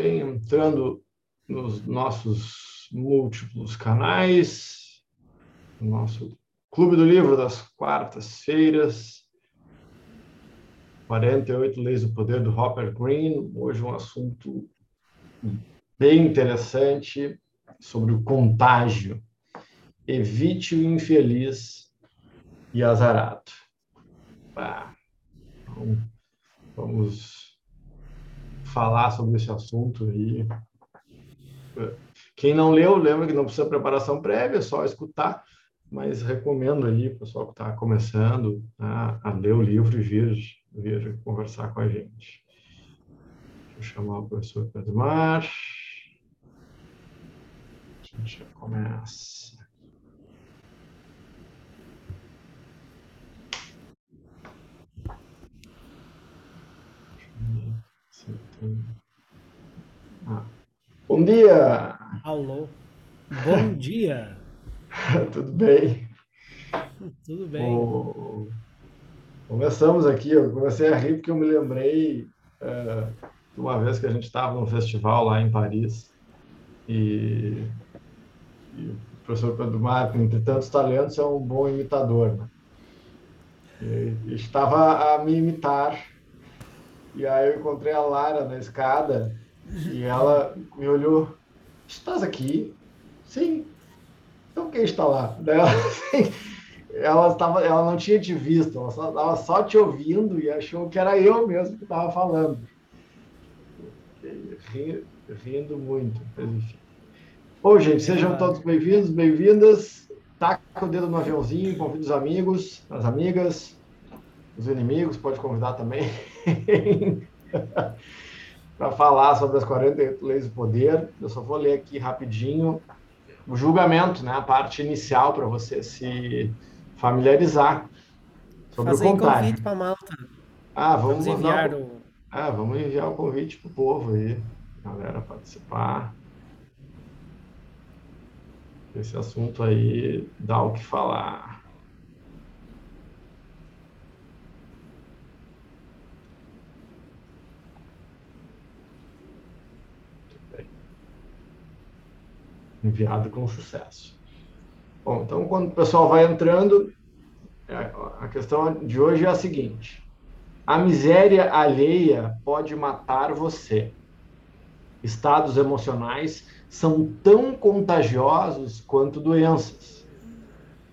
vem entrando nos nossos múltiplos canais, no nosso Clube do Livro das quartas-feiras, 48 Leis do Poder do Hopper Green. Hoje um assunto bem interessante sobre o contágio. Evite o infeliz e azarado. Então, vamos falar sobre esse assunto aí. Quem não leu, lembra que não precisa preparação prévia, é só escutar, mas recomendo aí o pessoal que está começando a, a, ler o livro e vir, vir conversar com a gente. Deixa eu chamar o professor Pedro Mar. A gente já começa. Bom dia! Alô, bom dia! Tudo bem? Tudo bem. Começamos aqui, eu comecei a rir porque eu me lembrei uh, de uma vez que a gente estava num festival lá em Paris e, e o professor Pedro Marco, entre tantos talentos, é um bom imitador. Né? E, estava a me imitar e aí eu encontrei a Lara na escada e ela me olhou. Estás aqui? Sim. Então quem está lá? Ela, assim, ela, estava, ela não tinha te visto, ela só, estava só te ouvindo e achou que era eu mesmo que estava falando. Rindo muito, mas enfim. Bom, gente, sejam todos bem-vindos, bem-vindas. Taca o dedo no aviãozinho, convida os amigos, as amigas, os inimigos, pode convidar também. para falar sobre as 48 leis do poder. Eu só vou ler aqui rapidinho o julgamento, né, a parte inicial para você se familiarizar sobre Fazer o contágio. convite para Malta. Ah, vamos, vamos enviar o... Ah, vamos enviar o convite para o povo aí, galera participar. Esse assunto aí dá o que falar. Enviado com sucesso. Bom, então quando o pessoal vai entrando, é, a questão de hoje é a seguinte: a miséria alheia pode matar você. Estados emocionais são tão contagiosos quanto doenças.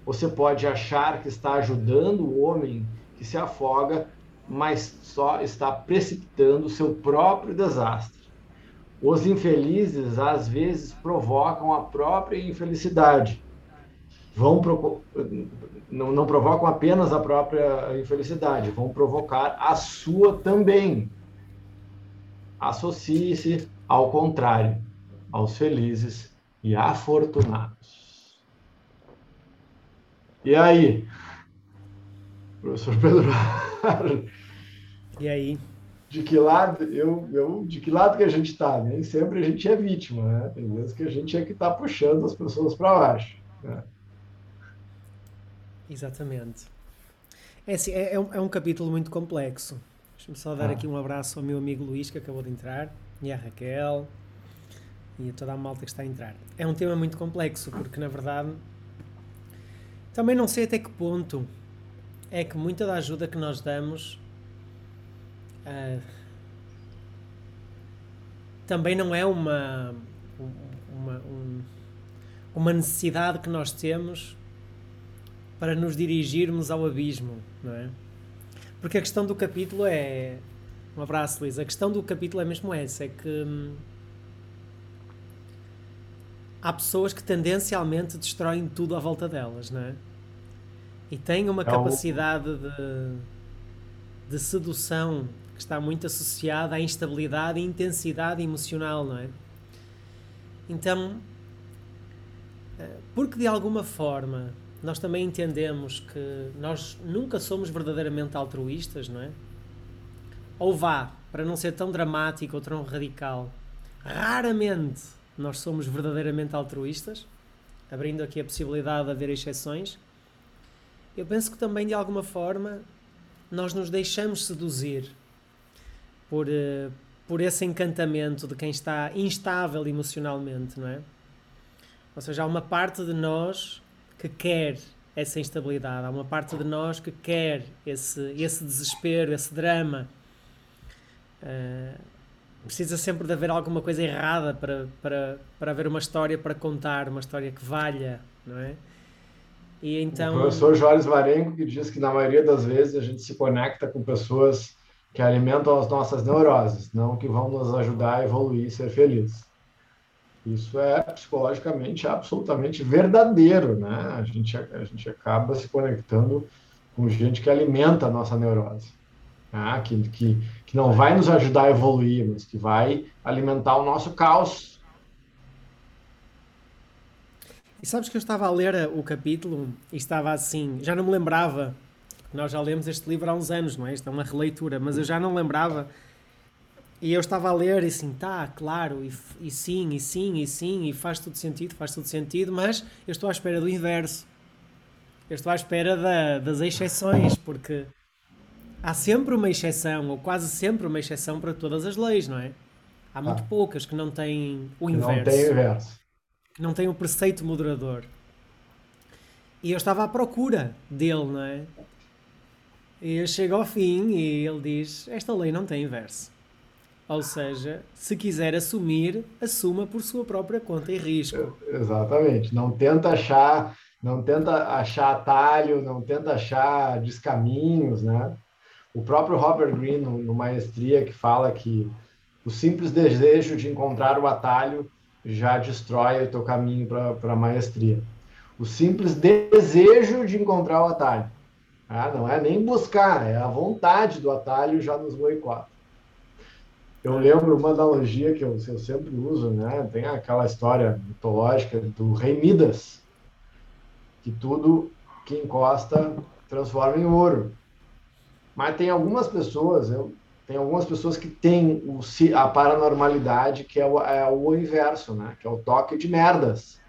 Você pode achar que está ajudando o homem que se afoga, mas só está precipitando seu próprio desastre. Os infelizes, às vezes, provocam a própria infelicidade. Vão pro... não, não provocam apenas a própria infelicidade, vão provocar a sua também. Associe-se, ao contrário, aos felizes e afortunados. E aí, professor Pedro? e aí? De que lado eu, eu de que lado que a gente está nem sempre a gente é vítima né? Tem vezes que a gente é que está puxando as pessoas para baixo né? exatamente. É assim é, é, um, é um capítulo muito complexo. Deixa-me só dar ah. aqui um abraço ao meu amigo Luís que acabou de entrar e à Raquel e a toda a malta que está a entrar. É um tema muito complexo porque na verdade também não sei até que ponto é que muita da ajuda que nós damos Uh, também não é uma, uma, um, uma necessidade que nós temos para nos dirigirmos ao abismo, não é? Porque a questão do capítulo é. Um abraço, Luís. A questão do capítulo é mesmo essa: é que hum, há pessoas que tendencialmente destroem tudo à volta delas, não é? E têm uma é capacidade de, de sedução que está muito associada à instabilidade e intensidade emocional, não é? Então, eh, porque de alguma forma nós também entendemos que nós nunca somos verdadeiramente altruístas, não é? Ou vá, para não ser tão dramático ou tão radical, raramente nós somos verdadeiramente altruístas, abrindo aqui a possibilidade de haver exceções. Eu penso que também de alguma forma nós nos deixamos seduzir por, uh, por esse encantamento de quem está instável emocionalmente, não é? Ou seja, há uma parte de nós que quer essa instabilidade, há uma parte de nós que quer esse, esse desespero, esse drama. Uh, precisa sempre de haver alguma coisa errada para, para, para haver uma história para contar, uma história que valha, não é? E então... O professor Jorge Varenco que diz que na maioria das vezes a gente se conecta com pessoas que alimentam as nossas neuroses, não que vão nos ajudar a evoluir e ser felizes. Isso é psicologicamente absolutamente verdadeiro, né? A gente, a gente acaba se conectando com gente que alimenta a nossa neurose, né? que, que, que não vai nos ajudar a evoluir, mas que vai alimentar o nosso caos. E sabes que eu estava a ler o capítulo e estava assim, já não me lembrava, nós já lemos este livro há uns anos, não é? Isto é uma releitura, mas eu já não lembrava e eu estava a ler e assim, tá, claro, e, e sim, e sim, e sim, e faz tudo sentido, faz tudo sentido, mas eu estou à espera do inverso. Eu estou à espera da, das exceções, porque há sempre uma exceção, ou quase sempre uma exceção para todas as leis, não é? Há muito ah. poucas que não têm o inverso. Não tem o inverso. Que não têm o preceito moderador. E eu estava à procura dele, não é? E eu chego ao fim e ele diz: Esta lei não tem inverso. Ou seja, se quiser assumir, assuma por sua própria conta e risco. Exatamente. Não tenta achar, não tenta achar atalho, não tenta achar descaminhos, né? O próprio Robert Greene, no Maestria, que fala que o simples desejo de encontrar o atalho já destrói o teu caminho para a maestria. O simples desejo de encontrar o atalho. Ah, não é nem buscar, é a vontade do atalho já nos boicota. Eu lembro uma analogia que eu, eu, sempre uso, né? Tem aquela história mitológica do rei Midas, que tudo que encosta transforma em ouro. Mas tem algumas pessoas, eu, tem algumas pessoas que têm o, a paranormalidade, que é o, é o inverso, né? Que é o toque de merdas.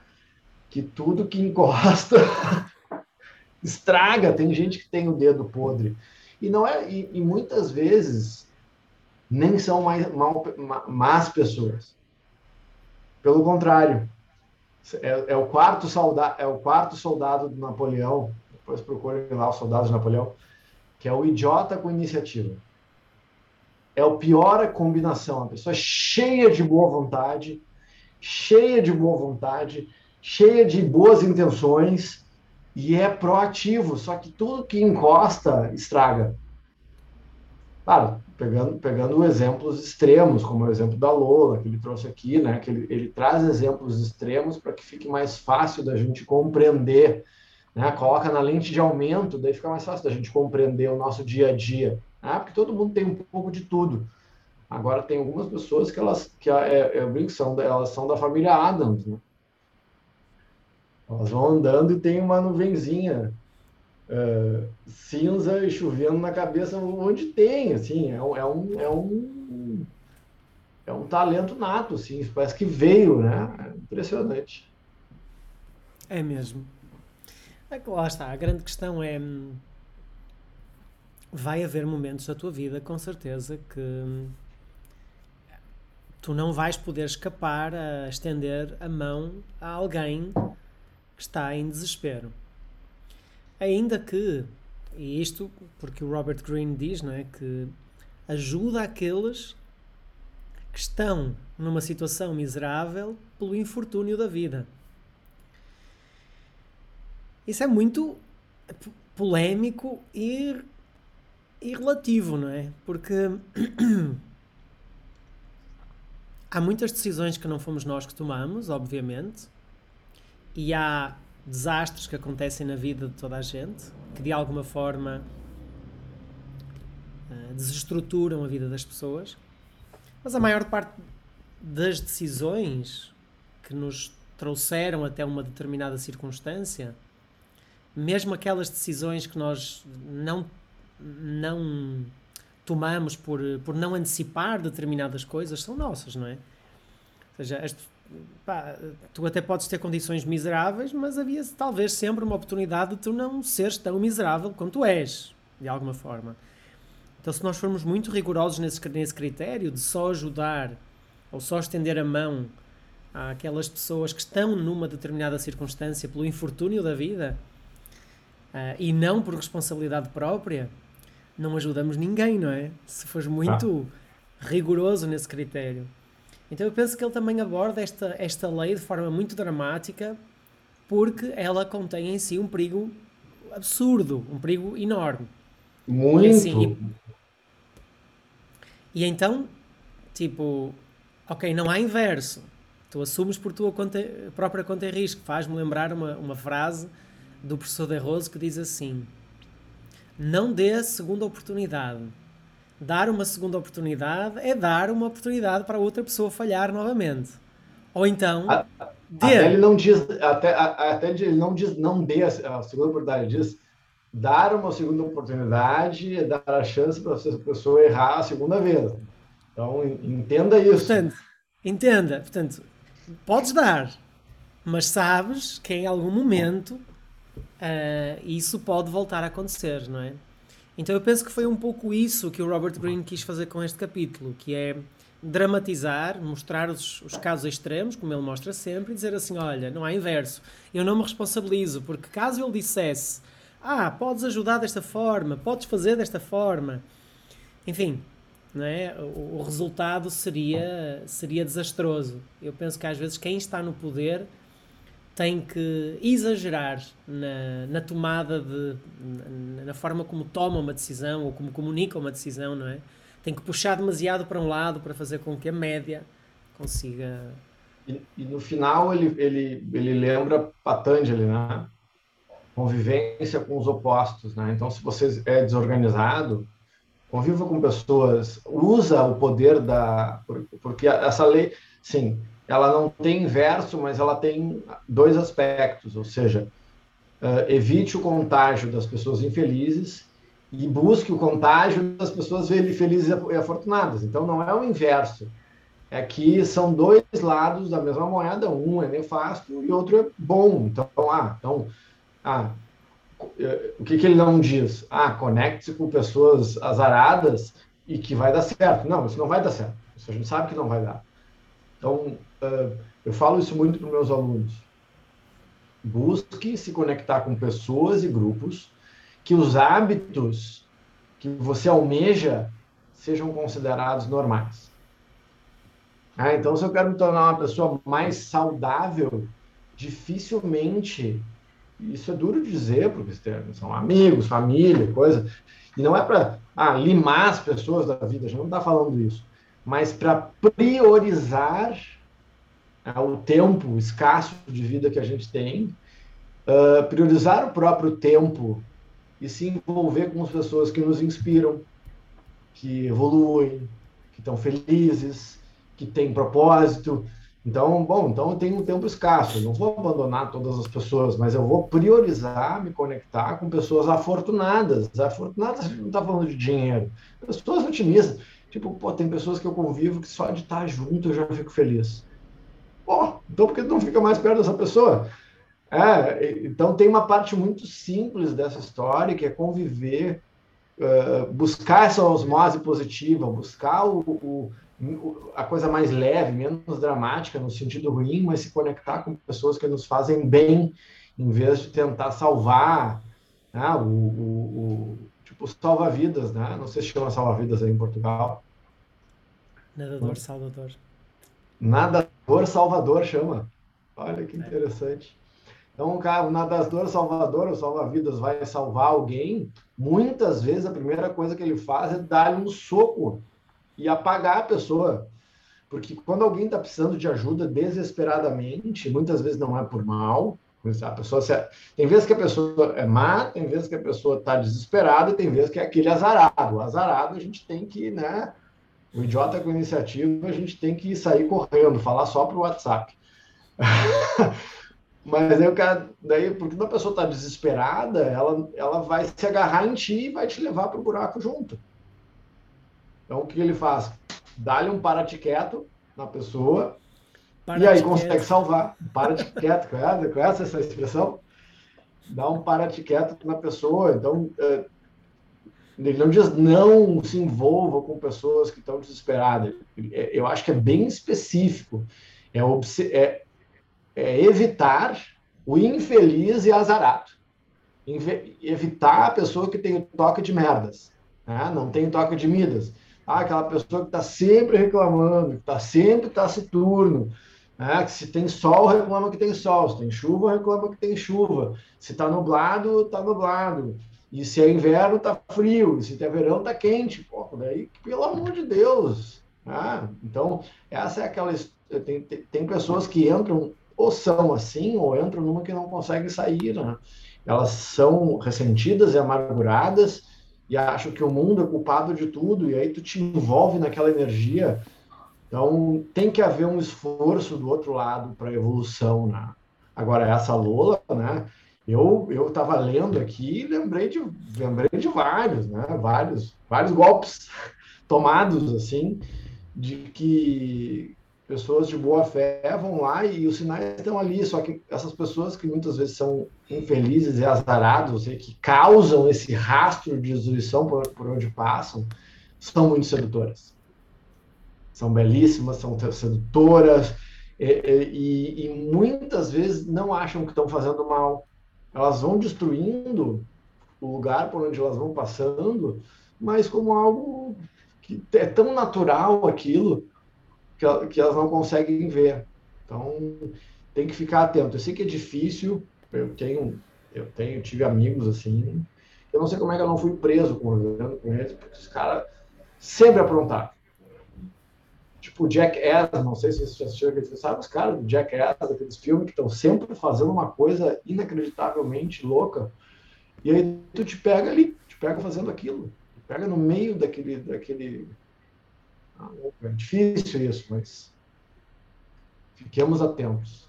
Que tudo que encosta estraga. Tem gente que tem o dedo podre. E não é e, e muitas vezes nem são mais mal, más pessoas. Pelo contrário, é, é, o quarto soldado, é o quarto soldado do Napoleão. Depois procurem lá os soldados de Napoleão, que é o idiota com iniciativa. É o pior a combinação, a pessoa cheia de boa vontade, cheia de boa vontade, cheia de boas intenções e é proativo, só que tudo que encosta estraga. Claro, pegando, pegando exemplos extremos, como o exemplo da Lola, que ele trouxe aqui, né? que ele, ele traz exemplos extremos para que fique mais fácil da gente compreender. Né? Coloca na lente de aumento, daí fica mais fácil da gente compreender o nosso dia a dia. Né? Porque todo mundo tem um pouco de tudo. Agora, tem algumas pessoas que elas, que é, eu brinco, são, elas são da família Adams, né? Elas vão andando e tem uma nuvenzinha uh, cinza e chovendo na cabeça onde tem, assim, é um, é um, é um, é um talento nato, assim, parece que veio, né? É impressionante. É mesmo. É lá está, a grande questão é vai haver momentos da tua vida, com certeza, que tu não vais poder escapar a estender a mão a alguém está em desespero. Ainda que, e isto porque o Robert Greene diz, não é, que ajuda aqueles que estão numa situação miserável pelo infortúnio da vida. Isso é muito polémico e, e relativo, não é? Porque há muitas decisões que não fomos nós que tomamos, obviamente, e há desastres que acontecem na vida de toda a gente, que de alguma forma uh, desestruturam a vida das pessoas, mas a maior parte das decisões que nos trouxeram até uma determinada circunstância, mesmo aquelas decisões que nós não, não tomamos por, por não antecipar determinadas coisas, são nossas, não é? Ou seja, as, pá, tu até podes ter condições miseráveis, mas havia talvez sempre uma oportunidade de tu não seres tão miserável quanto tu és, de alguma forma. Então, se nós formos muito rigorosos nesse, nesse critério de só ajudar ou só estender a mão àquelas pessoas que estão numa determinada circunstância pelo infortúnio da vida uh, e não por responsabilidade própria, não ajudamos ninguém, não é? Se fores muito ah. rigoroso nesse critério. Então eu penso que ele também aborda esta, esta lei de forma muito dramática porque ela contém em si um perigo absurdo, um perigo enorme. Muito. E, assim, e, e então, tipo, ok, não há inverso. Tu assumes por tua conta, própria conta e risco. Faz-me lembrar uma, uma frase do professor De Rose que diz assim: Não dê a segunda oportunidade. Dar uma segunda oportunidade é dar uma oportunidade para outra pessoa falhar novamente. Ou então, a, dê. Até ele não diz, até, até ele não diz, não dê a segunda oportunidade, ele diz dar uma segunda oportunidade é dar a chance para essa pessoa errar a segunda vez. Então, entenda isso. Portanto, entenda. Portanto, podes dar, mas sabes que em algum momento uh, isso pode voltar a acontecer, não é? Então eu penso que foi um pouco isso que o Robert Greene quis fazer com este capítulo, que é dramatizar, mostrar os, os, casos extremos, como ele mostra sempre, e dizer assim: olha, não há inverso, eu não me responsabilizo, porque caso ele dissesse, ah, podes ajudar desta forma, podes fazer desta forma, enfim, é? o, o resultado seria, seria desastroso. Eu penso que às vezes quem está no poder tem que exagerar na, na tomada de. Na, na, forma como toma uma decisão ou como comunica uma decisão, não é? Tem que puxar demasiado para um lado para fazer com que a média consiga. E, e no final ele, ele, ele lembra Patanjali, né? Convivência com os opostos, né? Então, se você é desorganizado, conviva com pessoas, usa o poder da. Porque essa lei, sim, ela não tem inverso, mas ela tem dois aspectos, ou seja, uh, evite o contágio das pessoas infelizes e busque o contágio das pessoas felizes e afortunadas. Então não é o inverso. É que são dois lados da mesma moeda, um é nefasto e outro é bom. Então, ah, então, ah, o que, que ele não diz? Ah, conecte-se com pessoas azaradas e que vai dar certo. Não, isso não vai dar certo. Isso a gente sabe que não vai dar. Então, eu falo isso muito para meus alunos. Busque se conectar com pessoas e grupos que os hábitos que você almeja sejam considerados normais. Ah, então, se eu quero me tornar uma pessoa mais saudável, dificilmente, isso é duro de dizer, porque são amigos, família, coisa, e não é para ah, limar as pessoas da vida, a gente não está falando isso, mas para priorizar né, o tempo escasso de vida que a gente tem, uh, priorizar o próprio tempo e se envolver com as pessoas que nos inspiram, que evoluem, que estão felizes, que têm propósito. Então, bom, então eu tenho um tempo escasso, eu não vou abandonar todas as pessoas, mas eu vou priorizar me conectar com pessoas afortunadas. Afortunadas, a gente não está falando de dinheiro, pessoas otimistas. Tipo, pô, tem pessoas que eu convivo que só de estar junto eu já fico feliz. Então por que não fica mais perto dessa pessoa? É, então tem uma parte muito simples dessa história que é conviver, uh, buscar essa osmose positiva, buscar o, o, a coisa mais leve, menos dramática no sentido ruim, mas se conectar com pessoas que nos fazem bem, em vez de tentar salvar né, o, o, tipo salva-vidas, né? Não sei se chama salva-vidas aí em Portugal. Nadador Salvador. Nadador Salvador chama. Olha que interessante. Então, cara, nadador salvador, o salva-vidas, vai salvar alguém. Muitas vezes a primeira coisa que ele faz é dar-lhe um soco e apagar a pessoa. Porque quando alguém está precisando de ajuda desesperadamente, muitas vezes não é por mal. A pessoa. Tem vezes que a pessoa é má, tem vezes que a pessoa está desesperada, e tem vezes que é aquele azarado. O azarado a gente tem que, né? O idiota com iniciativa, a gente tem que sair correndo, falar só para o WhatsApp. Mas aí o cara, daí, porque uma pessoa está desesperada, ela, ela vai se agarrar em ti e vai te levar para o buraco junto. Então o que ele faz? Dá-lhe um para quieto na pessoa para e aí consegue salvar. Para quieto, conhece, conhece essa expressão? Dá um para quieto na pessoa. Então, é, ele não diz não se envolva com pessoas que estão desesperadas. É, eu acho que é bem específico. É, é, é evitar o infeliz e azarado. Evitar a pessoa que tem o toque de merdas, né? não tem o toque de Midas. Ah, aquela pessoa que está sempre reclamando, que está sempre taciturno, né? que se tem sol, reclama que tem sol, se tem chuva, reclama que tem chuva, se está nublado, está nublado, e se é inverno, está frio, e se é verão, está quente. Pô, daí, pelo amor de Deus. Né? Então, essa é aquela. Tem, tem, tem pessoas que entram ou são assim, ou entram numa que não conseguem sair. Né? Elas são ressentidas e amarguradas e acham que o mundo é culpado de tudo, e aí tu te envolve naquela energia. Então, tem que haver um esforço do outro lado para evolução. Né? Agora, essa Lola, né? Eu eu estava lendo aqui e lembrei de lembrei de vários, né? Vários vários golpes tomados assim de que pessoas de boa fé vão lá e os sinais estão ali, só que essas pessoas que muitas vezes são infelizes e azarados, seja, que causam esse rastro de destruição por, por onde passam, são muito sedutoras. São belíssimas, são sedutoras, e, e, e muitas vezes não acham que estão fazendo mal. Elas vão destruindo o lugar por onde elas vão passando, mas como algo que é tão natural aquilo que, que elas não conseguem ver. Então, tem que ficar atento. Eu sei que é difícil, eu tenho, eu tenho, tive amigos assim, eu não sei como é que eu não fui preso com eles, porque os caras sempre aprontaram. Tipo o Jack Adams, não sei se vocês já assistiram aqueles sabe os caras do Jack Adams, aqueles filmes que estão sempre fazendo uma coisa inacreditavelmente louca, e aí tu te pega ali, te pega fazendo aquilo, te pega no meio daquele, daquele é difícil isso, mas fiquemos atentos.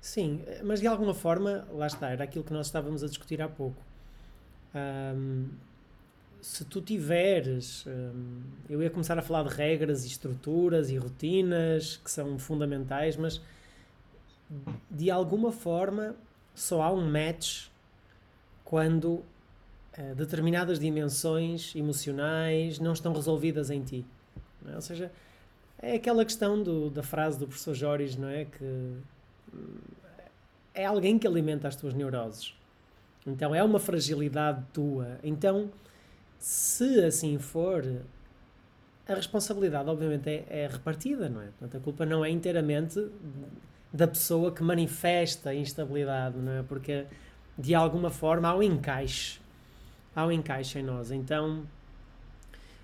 Sim, mas de alguma forma, lá está, era aquilo que nós estávamos a discutir há pouco. Um, se tu tiveres, um, eu ia começar a falar de regras e estruturas e rotinas que são fundamentais, mas de alguma forma só há um match quando eh, determinadas dimensões emocionais não estão resolvidas em ti. É? Ou seja, é aquela questão do, da frase do professor Joris, não é? Que hum, é alguém que alimenta as tuas neuroses. Então é uma fragilidade tua. Então, se assim for, a responsabilidade obviamente é, é repartida, não é? Portanto, a culpa não é inteiramente da pessoa que manifesta a instabilidade, não é? Porque de alguma forma há um encaixe há um encaixe em nós. Então,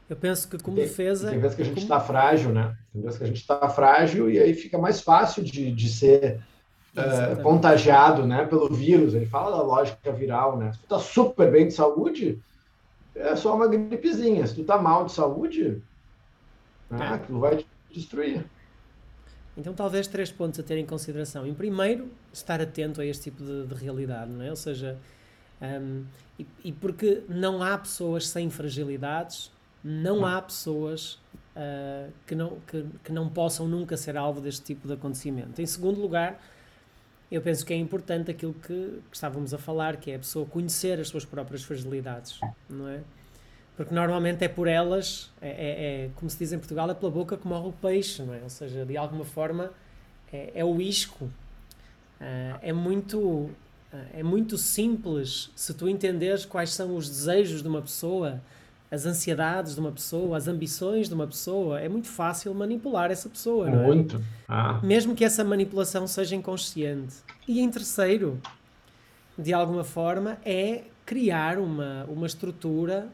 eu penso que como tem, defesa... Tem vezes que a gente está como... frágil, né? Tem vezes que a gente está frágil e aí fica mais fácil de, de ser uh, contagiado né, pelo vírus. Ele fala da lógica viral, né? Se tu está super bem de saúde, é só uma gripezinha. Se tu está mal de saúde, né, é. aquilo vai te destruir. Então, talvez três pontos a ter em consideração. Em primeiro, estar atento a este tipo de, de realidade, não é? Ou seja, um, e, e, porque não há pessoas sem fragilidades, não há pessoas uh, que, não, que, que não possam nunca ser alvo deste tipo de acontecimento. Em segundo lugar, eu penso que é importante aquilo que, que, estávamos a falar, que é a pessoa conhecer as suas próprias fragilidades, não é? Porque normalmente é por elas, é, é, é como se diz em Portugal, é pela boca que morre o peixe, não é? Ou seja, de alguma forma é, é o isco. Uh, é muito é, é muito simples se tu entenderes quais são os desejos de uma pessoa, as ansiedades de uma pessoa, as ambições de uma pessoa, é muito fácil manipular essa pessoa, não é? Muito. Ah. Mesmo que essa manipulação seja inconsciente. E em terceiro, de alguma forma, é criar uma, uma estrutura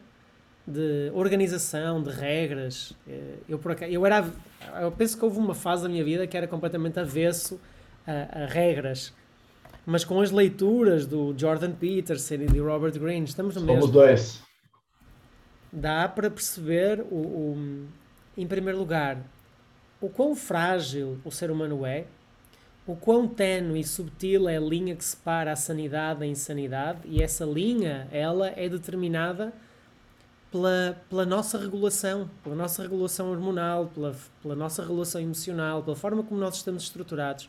de organização, de regras. É, eu, por acaso, eu, era, eu penso que houve uma fase da minha vida que era completamente avesso a, a regras mas com as leituras do Jordan Peterson e de Robert Greene, estamos no mesmo. Somos dois. Dá para perceber, o, o, em primeiro lugar, o quão frágil o ser humano é, o quão tenue e subtil é a linha que separa a sanidade da insanidade, e essa linha, ela é determinada pela, pela nossa regulação, pela nossa regulação hormonal, pela, pela nossa regulação emocional, pela forma como nós estamos estruturados.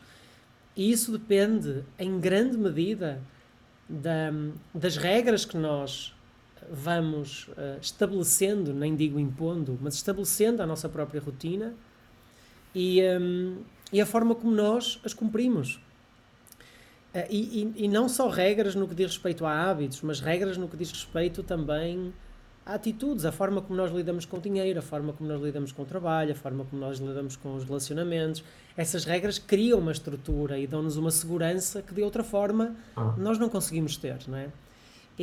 E isso depende, em grande medida, da, das regras que nós vamos uh, estabelecendo, nem digo impondo, mas estabelecendo a nossa própria rotina e, um, e a forma como nós as cumprimos. Uh, e, e, e, não só regras no que diz respeito a hábitos, mas regras no que diz respeito também a atitudes, a forma como nós lidamos com o dinheiro, a forma como nós lidamos com o trabalho, a forma como nós lidamos com os relacionamentos. Essas regras criam uma estrutura e dão-nos uma segurança que de outra forma ah. nós não conseguimos ter, não é?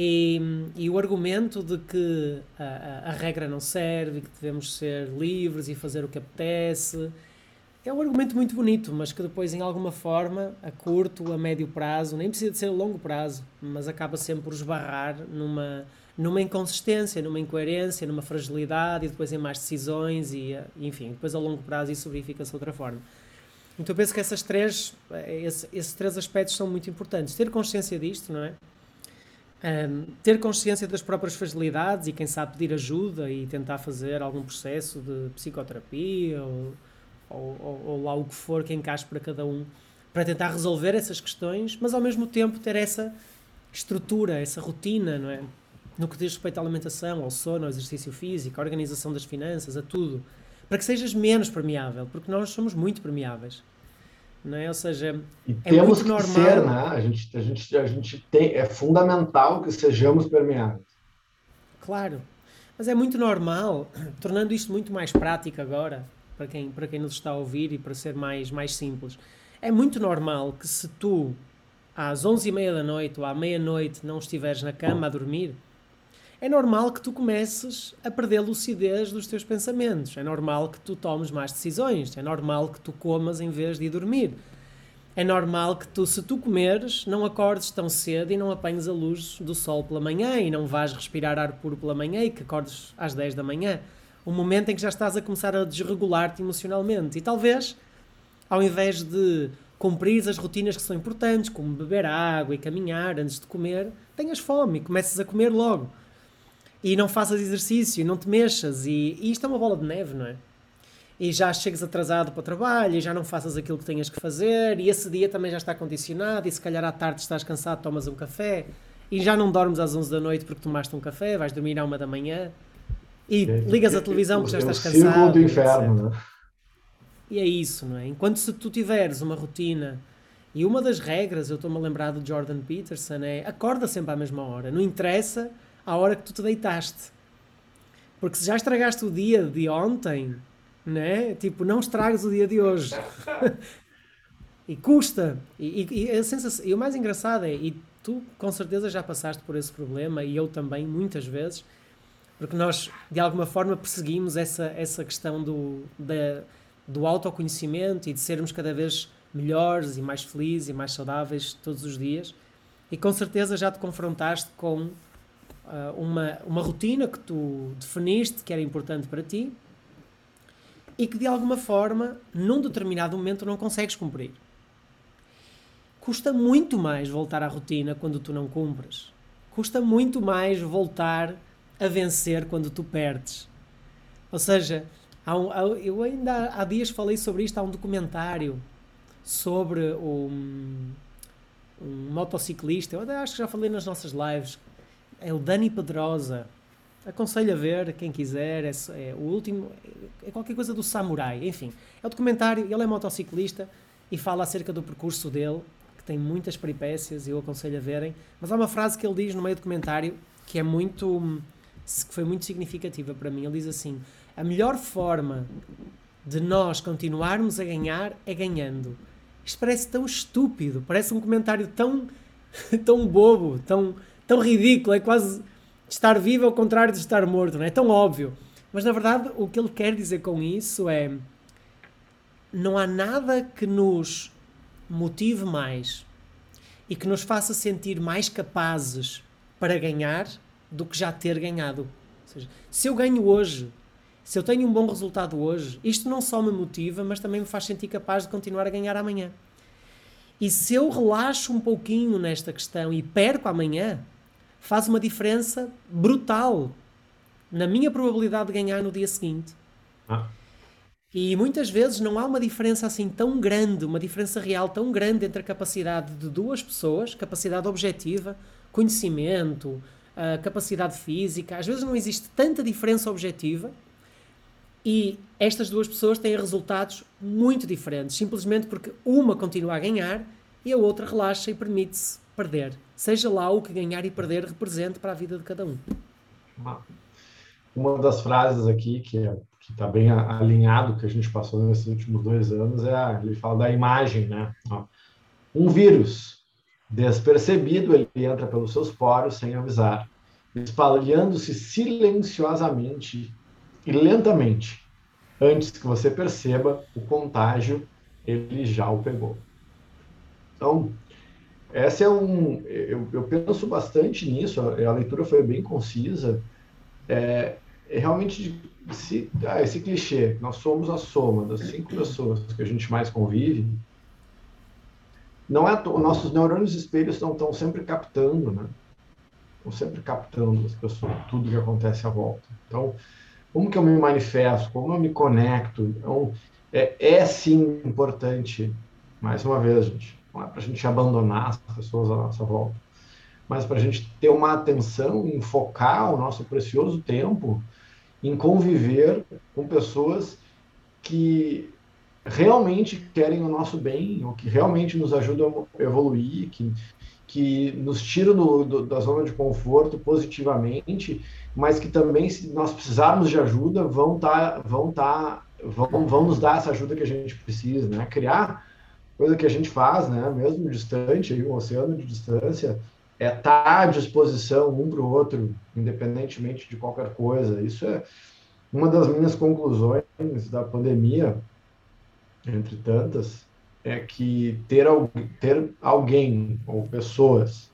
E, e o argumento de que a, a, regra não serve, que devemos ser livres e fazer o que apetece, é um argumento muito bonito, mas que depois, em alguma forma, a curto, a médio prazo, nem precisa de ser a longo prazo, mas acaba sempre por esbarrar numa, numa inconsistência, numa incoerência, numa fragilidade e depois em mais decisões e, enfim, depois a longo prazo isso verifica-se de outra forma. Então eu penso que essas três, esse, esses três aspectos são muito importantes. Ter consciência disto, não é? Um, ter consciência das próprias fragilidades e quem sabe pedir ajuda e tentar fazer algum processo de psicoterapia ou, ou, ou, ou lá o que for que encaixe para cada um para tentar resolver essas questões, mas ao mesmo tempo ter essa estrutura, essa rotina, não é? No que diz respeito à alimentação, ao sono, ao exercício físico, à organização das finanças, a tudo, para que sejas menos permeável, porque nós somos muito permeáveis não é? Ou seja, e é temos que normal. ser, né? A gente, a gente, a gente tem, é fundamental que sejamos permeáveis. Claro, mas é muito normal, tornando isto muito mais prático agora, para quem, para quem nos está a ouvir e para ser mais, mais simples, é muito normal que se tu às onze e meia da noite ou à meia-noite não estiveres na cama a dormir, é normal que tu comeces a perder lucidez dos teus pensamentos. É normal que tu tomes mais decisões. É normal que tu comas em vez de ir dormir. É normal que tu, se tu comeres, não acordes tão cedo e não apanhes a luz do sol pela manhã e não vais respirar ar puro pela manhã e que acordes às 10 da manhã. O momento em que já estás a começar a desregular-te emocionalmente. E talvez, ao invés de cumprir as rotinas que são importantes, como beber água e caminhar antes de comer, tenhas fome e comeces a comer logo e não faças exercício, não te mexas, e, e isto é uma bola de neve, não é? E já chegas atrasado para o trabalho, e já não faças aquilo que tenhas que fazer, e esse dia também já está condicionado, e se calhar à tarde estás cansado, tomas um café, e já não dormes às 11 da noite porque tomaste um café, vais dormir à 1 da manhã, e ligas a televisão porque já estás cansado. Círculo do inferno, é? E é isso, não é? Enquanto se tu tiveres uma rotina e uma das regras, eu estou-me a lembrar do Jordan Peterson, é acorda sempre à mesma hora. Não interessa à hora que tu te deitaste. Porque se já estragaste o dia de ontem, né? Tipo, não estragas o dia de hoje. e custa. E, e, e, a sensação, e o mais engraçado é, e tu com certeza já passaste por esse problema, e eu também, muitas vezes, porque nós, de alguma forma, perseguimos essa, essa questão do, da, do autoconhecimento e de sermos cada vez melhores e mais felizes e mais saudáveis todos os dias. E com certeza já te confrontaste com uma, uma rotina que tu definiste que era importante para ti e que de alguma forma, num determinado momento, não consegues cumprir. Custa muito mais voltar à rotina quando tu não cumpres. Custa muito mais voltar a vencer quando tu perdes. Ou seja, um, eu ainda há dias falei sobre isto, há um documentário sobre um, um motociclista, eu acho que já falei nas nossas lives, é o Dani Pedrosa. Aconselho a ver, quem quiser. É, é, o último. É qualquer coisa do samurai. Enfim, é o documentário. Ele é motociclista e fala acerca do percurso dele, que tem muitas peripécias e eu aconselho a verem. Mas há uma frase que ele diz no meio do documentário que é muito. que foi muito significativa para mim. Ele diz assim: A melhor forma de nós continuarmos a ganhar é ganhando. Isto parece tão estúpido, parece um comentário tão, tão bobo, tão tão ridículo, é quase estar vivo ao contrário de estar morto, não é? é tão óbvio. Mas na verdade, o que ele quer dizer com isso é: não há nada que nos motive mais e que nos faça sentir mais capazes para ganhar do que já ter ganhado. Ou seja, se eu ganho hoje, se eu tenho um bom resultado hoje, isto não só me motiva, mas também me faz sentir capaz de continuar a ganhar amanhã. E se eu relaxo um pouquinho nesta questão e perco amanhã, faz uma diferença brutal na minha probabilidade de ganhar no dia seguinte. Ah. E muitas vezes não há uma diferença assim tão grande, uma diferença real tão grande entre a capacidade de duas pessoas, capacidade objetiva, conhecimento, capacidade física, às vezes não existe tanta diferença objetiva e estas duas pessoas têm resultados muito diferentes, simplesmente porque uma continua a ganhar e a outra relaxa e permite-se perder. Seja lá o que ganhar e perder represente para a vida de cada um. Uma das frases aqui que é, está bem alinhado que a gente passou nesses últimos dois anos é a, ele fala da imagem, né? Um vírus despercebido ele entra pelos seus poros sem avisar, espalhando-se silenciosamente e lentamente. Antes que você perceba o contágio, ele já o pegou. Então, essa é um. Eu, eu penso bastante nisso, a, a, leitura foi bem concisa. É, é realmente se, ah, esse clichê, nós somos a soma das cinco pessoas que a gente mais convive. Não é nossos neurônios espelhos estão, estão sempre captando, né? Estão sempre captando as pessoas, tudo que acontece à volta. Então, como que eu me manifesto? Como eu me conecto? Então, é, é sim importante, mais uma vez, gente, não é para a gente abandonar as pessoas à nossa volta, mas para a gente ter uma atenção em focar o nosso precioso tempo em conviver com pessoas que realmente querem o nosso bem, ou que realmente nos ajudam a evoluir, que, que nos tiram do, do, da zona de conforto positivamente, mas que também, se nós precisarmos de ajuda, vão, tá, vão, tá, vão, vão nos dar essa ajuda que a gente precisa, né? Criar coisa que a gente faz, né, mesmo distante, aí, um oceano de distância, é estar tá à disposição um para o outro, independentemente de qualquer coisa. Isso é uma das minhas conclusões da pandemia, entre tantas, é que ter, ter alguém ou pessoas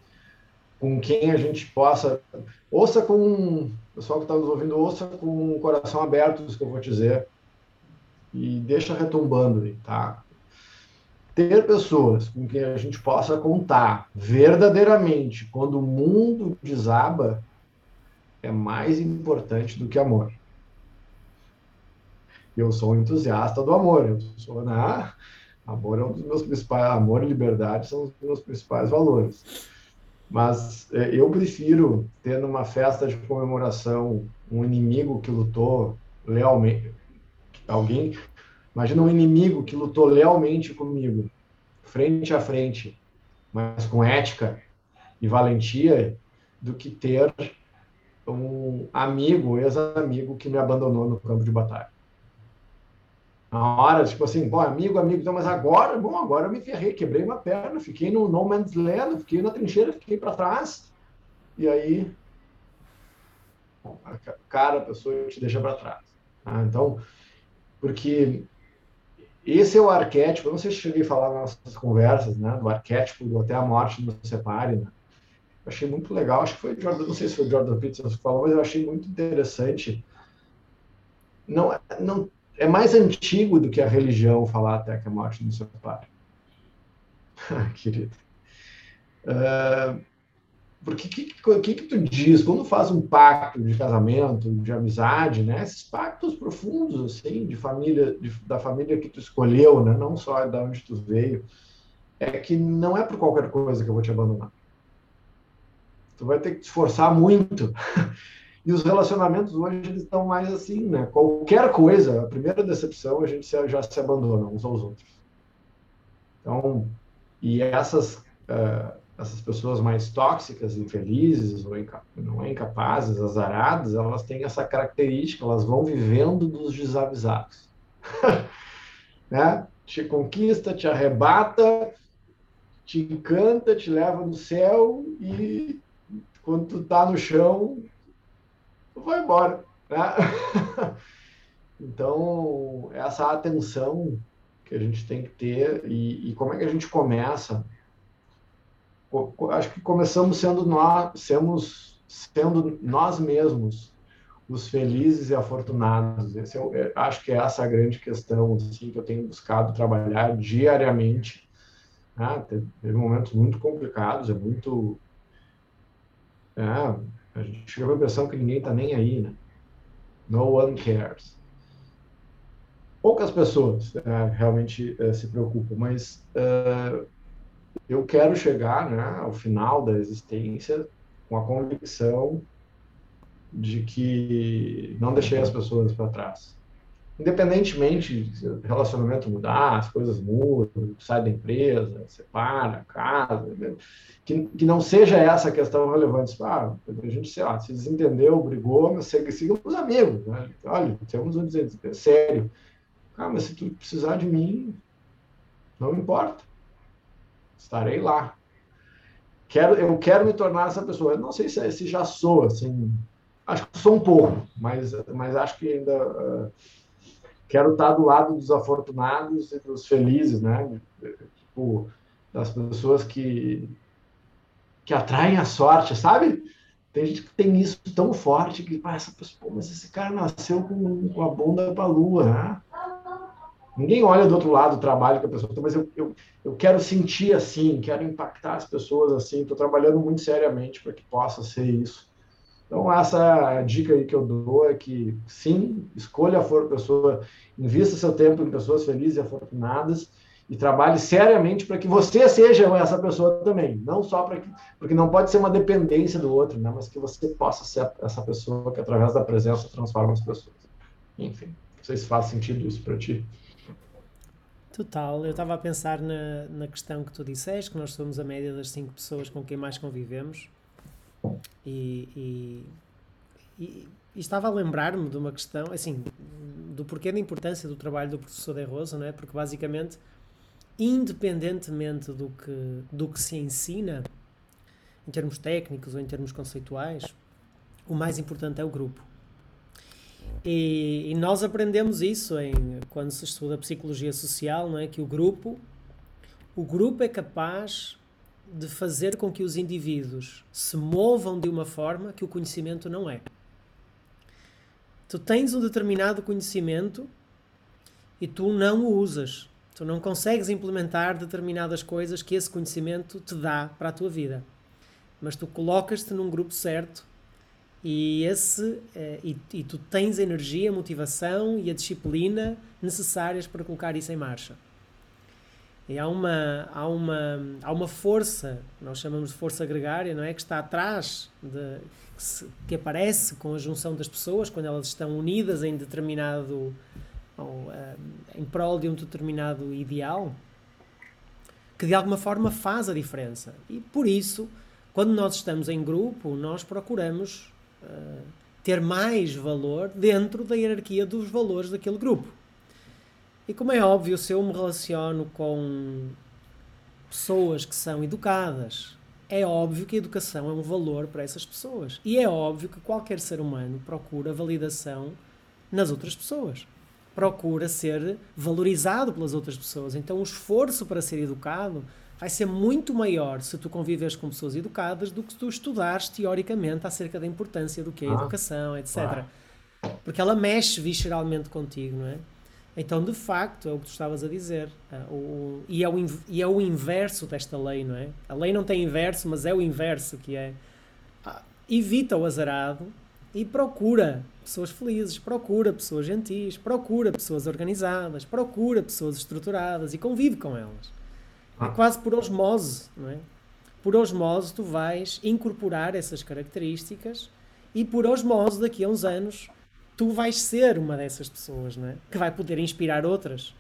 com quem a gente possa ouça com pessoal que está nos ouvindo ouça com o coração aberto isso que eu vou dizer e deixa retumbando tá ter pessoas com quem a gente possa contar verdadeiramente quando o mundo desaba é mais importante do que amor. Eu sou um entusiasta do amor, eu sou na né? amor é um dos meus principais, amor e liberdade são os meus principais valores. Mas é, eu prefiro ter numa festa de comemoração um inimigo que lutou lealmente, alguém Imagina um inimigo que lutou lealmente comigo, frente a frente, mas com ética e valentia, do que ter um amigo, ex-amigo, que me abandonou no campo de batalha. Na hora, tipo assim, bom, amigo, amigo, então, mas agora, bom, agora eu me ferrei, quebrei uma perna, fiquei no no man's land, fiquei na trincheira, fiquei para trás, e aí, cara, a pessoa te deixa para trás. Ah, então, porque esse é o arquétipo, eu não sei se cheguei a falar nas nossas conversas, né, do arquétipo do até a morte nos separe, né? Eu achei muito legal, acho que foi Jordan, não sei se foi Jordan Peterson que falou, mas eu achei muito interessante. Não, é, não, é mais antigo do que a religião falar até que a morte nos separe. Querido. Uh, porque o que, que, tu diz quando faz um pacto de casamento, de amizade, né? Esses pactos profundos, assim, de família, de, da família que tu escolheu, né? Não só da onde tu veio, é que não é por qualquer coisa que eu vou te abandonar. Tu vai ter que te esforçar muito. E os relacionamentos hoje eles estão mais assim, né? Qualquer coisa, a primeira decepção, a gente já se abandona uns aos outros. Então, e essas uh, essas pessoas mais tóxicas, infelizes, ou não é incapazes, azaradas, elas têm essa característica, elas vão vivendo dos desavisados. né? Te conquista, te arrebata, te encanta, te leva no céu e quando tu tá no chão, tu vai embora. Né? então, essa atenção que a gente tem que ter e, e como é que a gente começa acho que começamos sendo nós, sendo nós mesmos os felizes e afortunados. Esse é, é, acho que é essa a grande questão assim, que eu tenho buscado trabalhar diariamente. Ah, teve, momentos muito complicados, é muito. É, a gente chega a impressão que ninguém está nem aí, né? No one cares. Poucas pessoas é, realmente é, se preocupam, mas eu quero chegar né, ao final da existência com a convicção de que não deixei as pessoas para trás. Independentemente se relacionamento mudar, as coisas mudam, sai da empresa, separa, casa, que, que não seja essa a questão relevante. Ah, a gente, sei lá, se desentendeu, brigou, mas sigamos amigos. Né? Olha, temos um dizer, sério. Ah, mas se tu precisar de mim, não importa. Estarei lá. Quero, eu quero me tornar essa pessoa. Eu não sei se, se já sou, assim. Acho que sou um pouco, mas, mas acho que ainda uh, quero estar do lado dos afortunados e dos felizes, né? Tipo, das pessoas que, que atraem a sorte, sabe? Tem gente que tem isso tão forte que, ah, essa pessoa, mas esse cara nasceu com, com a bunda para a lua, né? Ninguém olha do outro lado do trabalho que a pessoa tem, mas eu, eu, eu quero sentir assim, quero impactar as pessoas assim. Estou trabalhando muito seriamente para que possa ser isso. Então, essa é dica aí que eu dou é que, sim, escolha a pessoa, invista seu tempo em pessoas felizes e afortunadas e trabalhe seriamente para que você seja essa pessoa também. Não só para que... Porque não pode ser uma dependência do outro, né? mas que você possa ser essa pessoa que, através da presença, transforma as pessoas. Enfim, não sei se faz sentido isso para ti. Total, eu estava a pensar na, na questão que tu disseste, que nós somos a média das cinco pessoas com quem mais convivemos. E, e, e, e estava a lembrar-me de uma questão, assim, do porquê da importância do trabalho do professor De Rosa, não é? Porque basicamente, independentemente do que, do que se ensina, em termos técnicos ou em termos conceituais, o mais importante é o grupo. E, e, nós aprendemos isso em, quando se estuda psicologia social, não é? Que o grupo, o grupo é capaz de fazer com que os indivíduos se movam de uma forma que o conhecimento não é. Tu tens um determinado conhecimento e tu não o usas. Tu não consegues implementar determinadas coisas que esse conhecimento te dá para a tua vida. Mas tu colocas-te num grupo certo e, esse, eh, e, e tu tens a energia, a motivação e a disciplina necessárias para colocar isso em marcha. E há uma, há uma, há uma força, nós chamamos de força gregária, não é? Que está atrás, de, que, se, que aparece com a junção das pessoas, quando elas estão unidas em determinado, ou, uh, em prol de um determinado ideal, que de alguma forma faz a diferença. E por isso, quando nós estamos em grupo, nós procuramos ter mais valor dentro da hierarquia dos valores daquele grupo. E como é óbvio, se eu me relaciono com pessoas que são educadas, é óbvio que a educação é um valor para essas pessoas. E é óbvio que qualquer ser humano procura validação nas outras pessoas. Procura ser valorizado pelas outras pessoas. Então, o esforço para ser educado vai ser muito maior se tu convives com pessoas educadas do que se tu estudares teoricamente acerca da importância do que é a ah, educação, etc. Ah. Porque ela mexe visceralmente contigo, não é? Então, de facto, é o que tu estavas a dizer. Uh, o, e, é o, e é o inverso desta lei, não é? A lei não tem inverso, mas é o inverso, que é uh, evita o azarado e procura pessoas felizes, procura pessoas gentis, procura pessoas organizadas, procura pessoas estruturadas e convive com elas. É quase por osmose, não é? Por osmose tu vais incorporar essas características e por osmose daqui a uns anos tu vais ser uma dessas pessoas, não é? Que vai poder inspirar outras.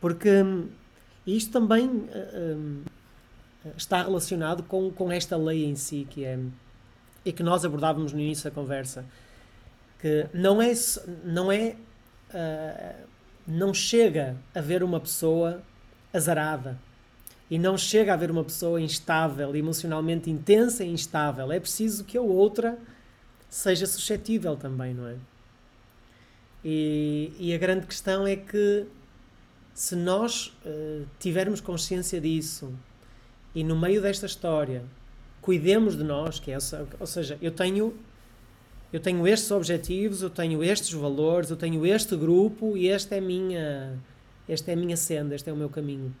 Porque hum, isto também uh, uh, está relacionado com, com esta lei em si, que é e que nós abordávamos no início da conversa, que não é não é uh, não chega a ver uma pessoa azarada. E não chega a haver uma pessoa instável, emocionalmente intensa e instável. É preciso que a outra seja suscetível também, não é? E, e a grande questão é que se nós uh, tivermos consciência disso e no meio desta história cuidemos de nós, que é, ou seja, eu tenho eu tenho estes objetivos, eu tenho estes valores, eu tenho este grupo e esta é minha esta é a minha senda, este é o meu caminho.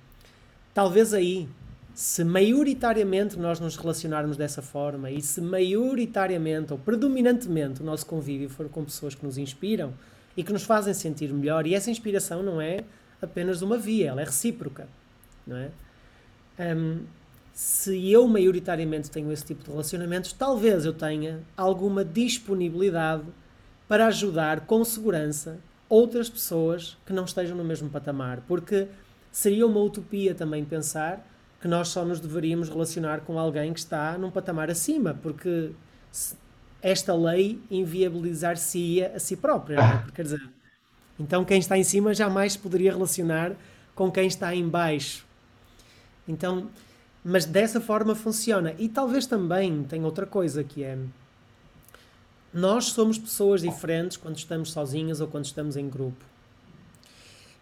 Talvez aí, se maioritariamente nós nos relacionarmos dessa forma e se maioritariamente ou predominantemente o nosso convívio for com pessoas que nos inspiram e que nos fazem sentir melhor, e essa inspiração não é apenas uma via, ela é recíproca, não é? Um, se eu maioritariamente tenho esse tipo de relacionamentos, talvez eu tenha alguma disponibilidade para ajudar com segurança outras pessoas que não estejam no mesmo patamar. Porque seria uma utopia também pensar que nós só nos deveríamos relacionar com alguém que está num patamar acima, porque esta lei inviabilizar-se-ia a si própria. É? Quer dizer, então quem está em cima jamais poderia relacionar com quem está em baixo. Então, mas dessa forma funciona. E talvez também tem outra coisa que é nós somos pessoas diferentes quando estamos sozinhas ou quando estamos em grupo.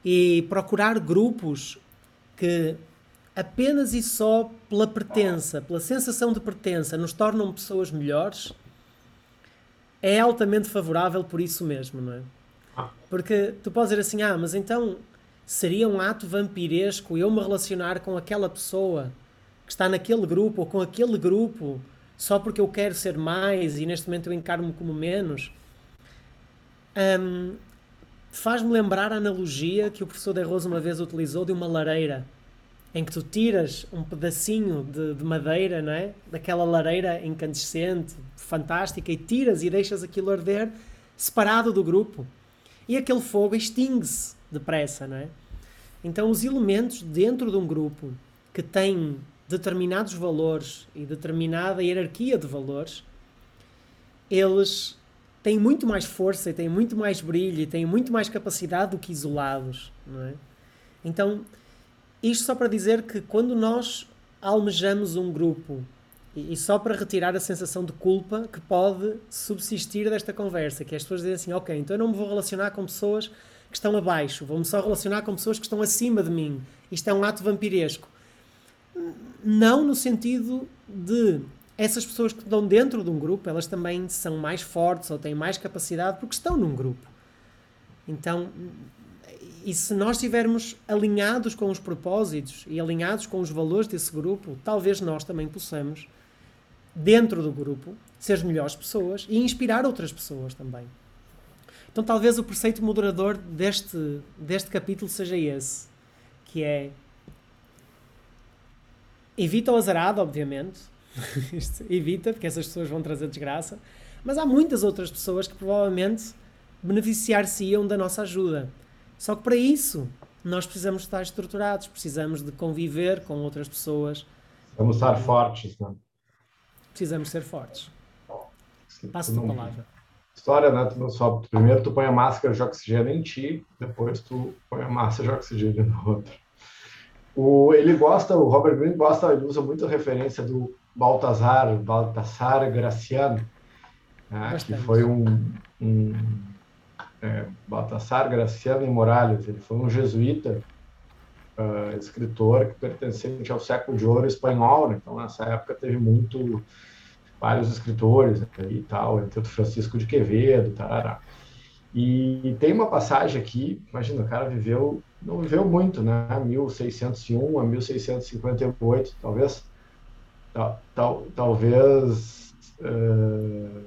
E procurar grupos que apenas e só pela pertença, pela sensação de pertença, nos tornam pessoas melhores, é altamente favorável por isso mesmo, não é? Ah. Porque tu podes dizer assim, ah, mas então seria um ato vampiresco eu me relacionar com aquela pessoa que está naquele grupo ou com aquele grupo só porque eu quero ser mais e neste momento eu encaro-me como menos. Um, Faz-me lembrar a analogia que o professor De Rosa uma vez utilizou de uma lareira em que tu tiras um pedacinho de, de, madeira, não é? Daquela lareira incandescente, fantástica, e tiras e deixas aquilo arder separado do grupo. E aquele fogo extingue-se depressa, não é? Então, os elementos dentro de um grupo que têm determinados valores e determinada hierarquia de valores, eles têm muito mais força e têm muito mais brilho e têm muito mais capacidade do que isolados, não é? Então, isto só para dizer que quando nós almejamos um grupo e, só para retirar a sensação de culpa que pode subsistir desta conversa, que as pessoas dizem assim, ok, então eu não me vou relacionar com pessoas que estão abaixo, vou-me só relacionar com pessoas que estão acima de mim. Isto é um ato vampiresco. Não no sentido de essas pessoas que estão dentro de um grupo, elas também são mais fortes ou têm mais capacidade porque estão num grupo. Então, e se nós estivermos alinhados com os propósitos e alinhados com os valores desse grupo, talvez nós também possamos, dentro do grupo, ser melhores pessoas e inspirar outras pessoas também. Então, talvez o preceito moderador deste, deste capítulo seja esse, que é evita o azarado, obviamente, evita, porque essas pessoas vão trazer desgraça, mas há muitas outras pessoas que provavelmente beneficiar-se-iam da nossa ajuda. Só que para isso nós precisamos estar estruturados, precisamos de conviver com outras pessoas. Vamos estar fortes, não? Precisamos ser fortes. Passo a palavra. História, né? Tu só, primeiro tu põe a máscara de oxigênio em ti, depois tu põe a máscara de oxigênio no outro. O, ele gosta, o Robert Greene gosta, ele usa muito a referência do Baltazar, Baltasar Graciano, né? que foi um, um é, Baltasar Graciano Morales. Ele foi um jesuíta, uh, escritor que pertencente ao século de ouro espanhol. Né? Então, nessa época teve muito vários escritores e tal, entre o Francisco de Quevedo, tarará. E tem uma passagem aqui, imagina, o cara viveu, não viveu muito, né? 1601 a 1658, talvez, tal, tal, talvez uh,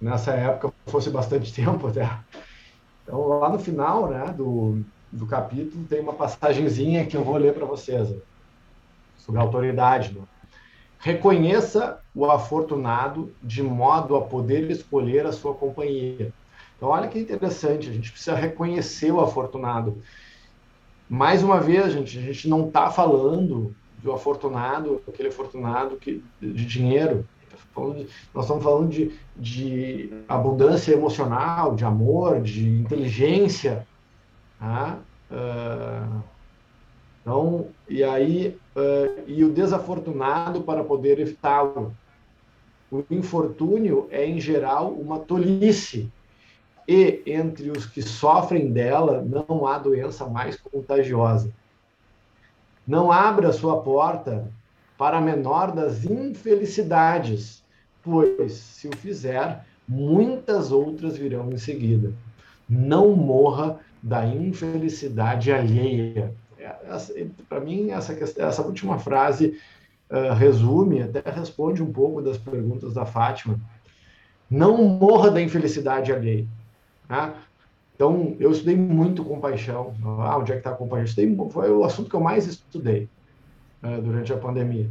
nessa época fosse bastante tempo até. Então, lá no final né, do, do capítulo, tem uma passagenzinha que eu vou ler para vocês, sobre a autoridade. Né? Reconheça o afortunado de modo a poder escolher a sua companhia. Então, olha que interessante, a gente precisa reconhecer o afortunado. Mais uma vez, gente, a gente não está falando do afortunado, aquele afortunado que, de dinheiro, nós estamos falando de, de abundância emocional, de amor, de inteligência. Tá? Uh, então, e aí, uh, e o desafortunado para poder evitá-lo. O infortúnio é, em geral, uma tolice. E entre os que sofrem dela, não há doença mais contagiosa. Não abra sua porta para a menor das infelicidades, pois, se o fizer, muitas outras virão em seguida. Não morra da infelicidade alheia. É, para mim, essa, essa última frase uh, resume, até responde um pouco das perguntas da Fátima. Não morra da infelicidade alheia. Tá? Então, eu estudei muito compaixão. Ah, onde é que está a compaixão? Estudei, foi o assunto que eu mais estudei uh, durante a pandemia.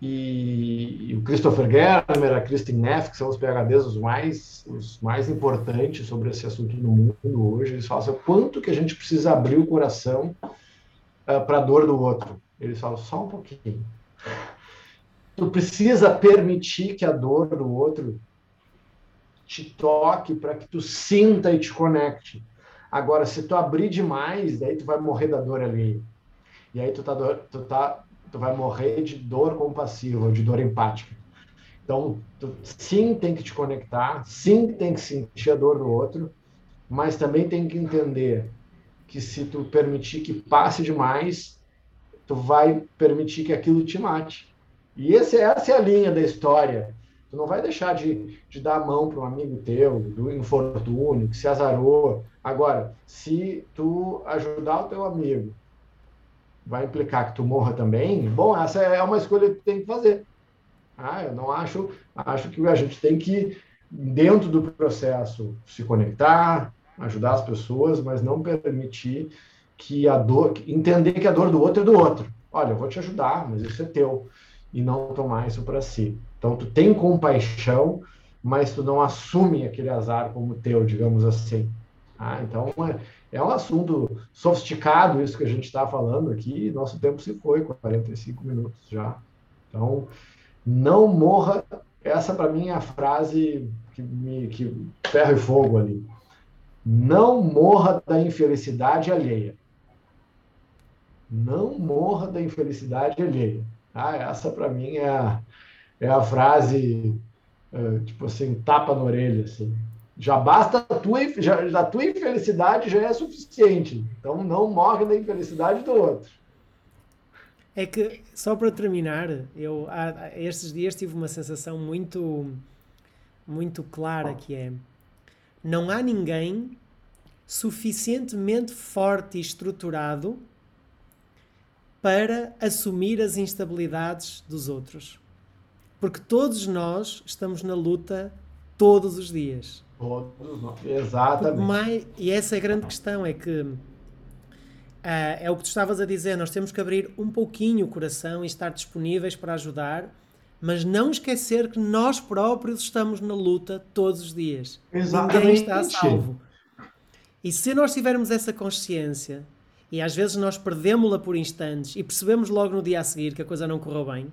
e, e, o Christopher Germer, a Kristin Neff, que são os PhDs os mais, os mais importantes sobre esse assunto no mundo hoje, eles falam assim, quanto que a gente precisa abrir o coração uh, para a dor do outro. Eles falam, só um pouquinho. Tu precisa permitir que a dor do outro te toque para que tu sinta e te conecte. Agora, se tu abrir demais, daí tu vai morrer da dor ali. E aí tu tá, tu tá tu vai morrer de dor compassiva, de dor empática. Então, tu, sim, tem que te conectar, sim, tem que sentir a dor do outro, mas também tem que entender que se tu permitir que passe demais, tu vai permitir que aquilo te mate. E esse, essa é a linha da história. Tu não vai deixar de, de dar a mão para um amigo teu, do infortúnio, que se azarou. Agora, se tu ajudar o teu amigo vai implicar que tu morra também, bom, essa é uma escolha que tu tem que fazer. Ah, eu não acho, acho que a gente tem que, dentro do processo, se conectar, ajudar as pessoas, mas não permitir que a dor, entender que a dor do outro é do outro. Olha, eu vou te ajudar, mas isso é teu. E não tomar isso para si. Então, tu tem compaixão, mas tu não assume aquele azar como teu, digamos assim. Ah, então, é, é um assunto sofisticado isso que a gente está falando aqui. Nosso tempo se foi, 45 minutos já. Então, não morra. Essa, para mim, é a frase que, me, que ferro e fogo ali. Não morra da infelicidade alheia. Não morra da infelicidade alheia. Ah, essa, para mim, é a, é a frase, é, tipo assim, tapa na orelha. Assim. Já basta a tua, já, a tua infelicidade já é suficiente. Então não morre da infelicidade do outro. É que, só para terminar, eu há, estes dias tive uma sensação muito, muito clara que é não há ninguém suficientemente forte e estruturado para assumir as instabilidades dos outros. Porque todos nós estamos na luta todos os dias. Todos nós. Exatamente. Mais, e essa é a grande questão, é que uh, é o que tu estavas a dizer, nós temos que abrir um pouquinho o coração e estar disponíveis para ajudar, mas não esquecer que nós próprios estamos na luta todos os dias. Exatamente. Ninguém está a salvo. E se nós tivermos essa consciência, e às vezes nós perdemos-la por instantes e percebemos logo no dia a seguir que a coisa não correu bem,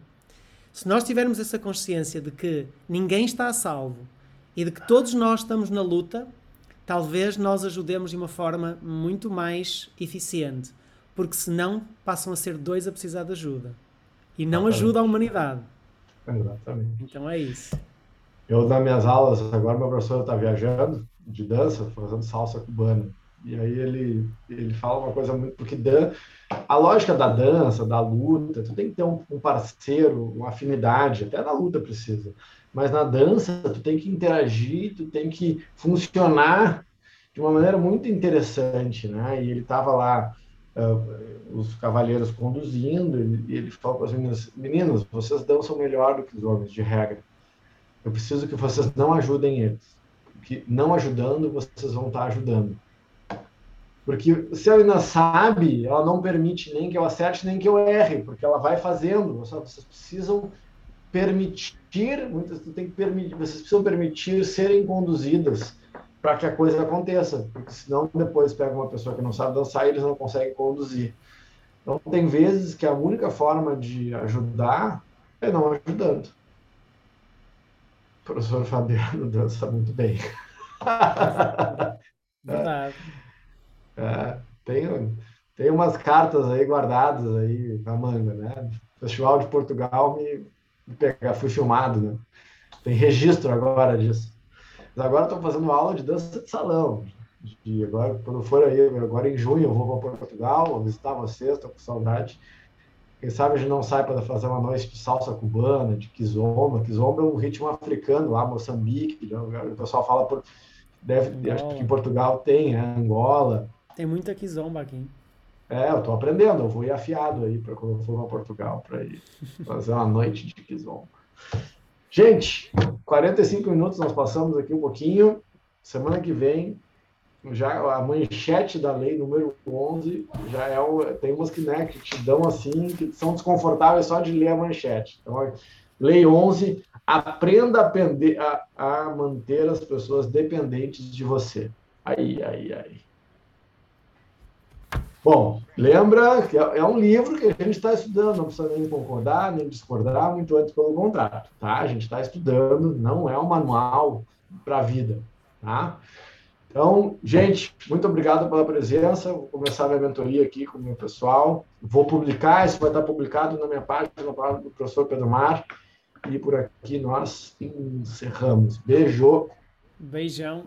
se nós tivermos essa consciência de que ninguém está a salvo, e de que todos nós estamos na luta, talvez nós ajudemos de uma forma muito mais eficiente, porque senão passam a ser dois a precisar de ajuda e não ajuda a humanidade. Exatamente. Então é isso. Eu, nas minhas aulas, agora meu professor está viajando de dança, fazendo salsa cubana. E aí ele, ele fala uma coisa muito. Porque dan, a lógica da dança, da luta, tu tem que ter um, um parceiro, uma afinidade, até na luta precisa mas na dança tu tem que interagir, tu tem que funcionar de uma maneira muito interessante, né? E ele estava lá, uh, os cavaleiros conduzindo, e ele falou para as meninas: Meninos, vocês dançam melhor do que os homens, de regra. Eu preciso que vocês não ajudem eles. Porque não ajudando, vocês vão estar ajudando. Porque se a menina sabe, ela não permite nem que eu acerte, nem que eu erre, porque ela vai fazendo. Vocês precisam permitir, muitas tem que permitir, vocês precisam permitir serem conduzidas para que a coisa aconteça, porque senão depois pega uma pessoa que não sabe dançar e eles não conseguem conduzir. Então tem vezes que a única forma de ajudar é não ajudando. O professor Fabiano dança muito bem. Verdade. Tem, tem umas cartas aí guardadas aí na manga, né? Festival de Portugal me pegar, fui filmado, né? Tem registro agora disso. Mas agora estou fazendo aula de dança de salão. De agora, quando for aí, agora em junho eu vou para Portugal, vou visitar vocês, estou com saudade. Quem sabe a gente não sai para fazer uma noite de salsa cubana, de kizomba. Kizomba é um ritmo africano lá, Moçambique. O pessoal fala por. Deve, acho que em Portugal tem, é, Angola. Tem muita kizomba aqui. É, eu estou aprendendo, eu vou ir afiado aí para quando eu for para Portugal para ir fazer uma noite de Kizomba. Gente, 45 minutos nós passamos aqui um pouquinho. Semana que vem já a manchete da lei número 11 já é o, tem umas que, né, que te dão assim, que são desconfortáveis só de ler a manchete. Então, lei 11, aprenda a, pender, a, a manter as pessoas dependentes de você. Aí, aí, aí. Bom, lembra que é, é um livro que a gente está estudando, não precisa nem concordar, nem discordar, muito antes pelo contrato, tá? A gente está estudando, não é um manual para a vida, tá? Então, gente, muito obrigado pela presença. Vou começar minha mentoria aqui com o meu pessoal. Vou publicar, isso vai estar publicado na minha página, na página do professor Pedro Mar. E por aqui nós encerramos. Beijo. Beijão.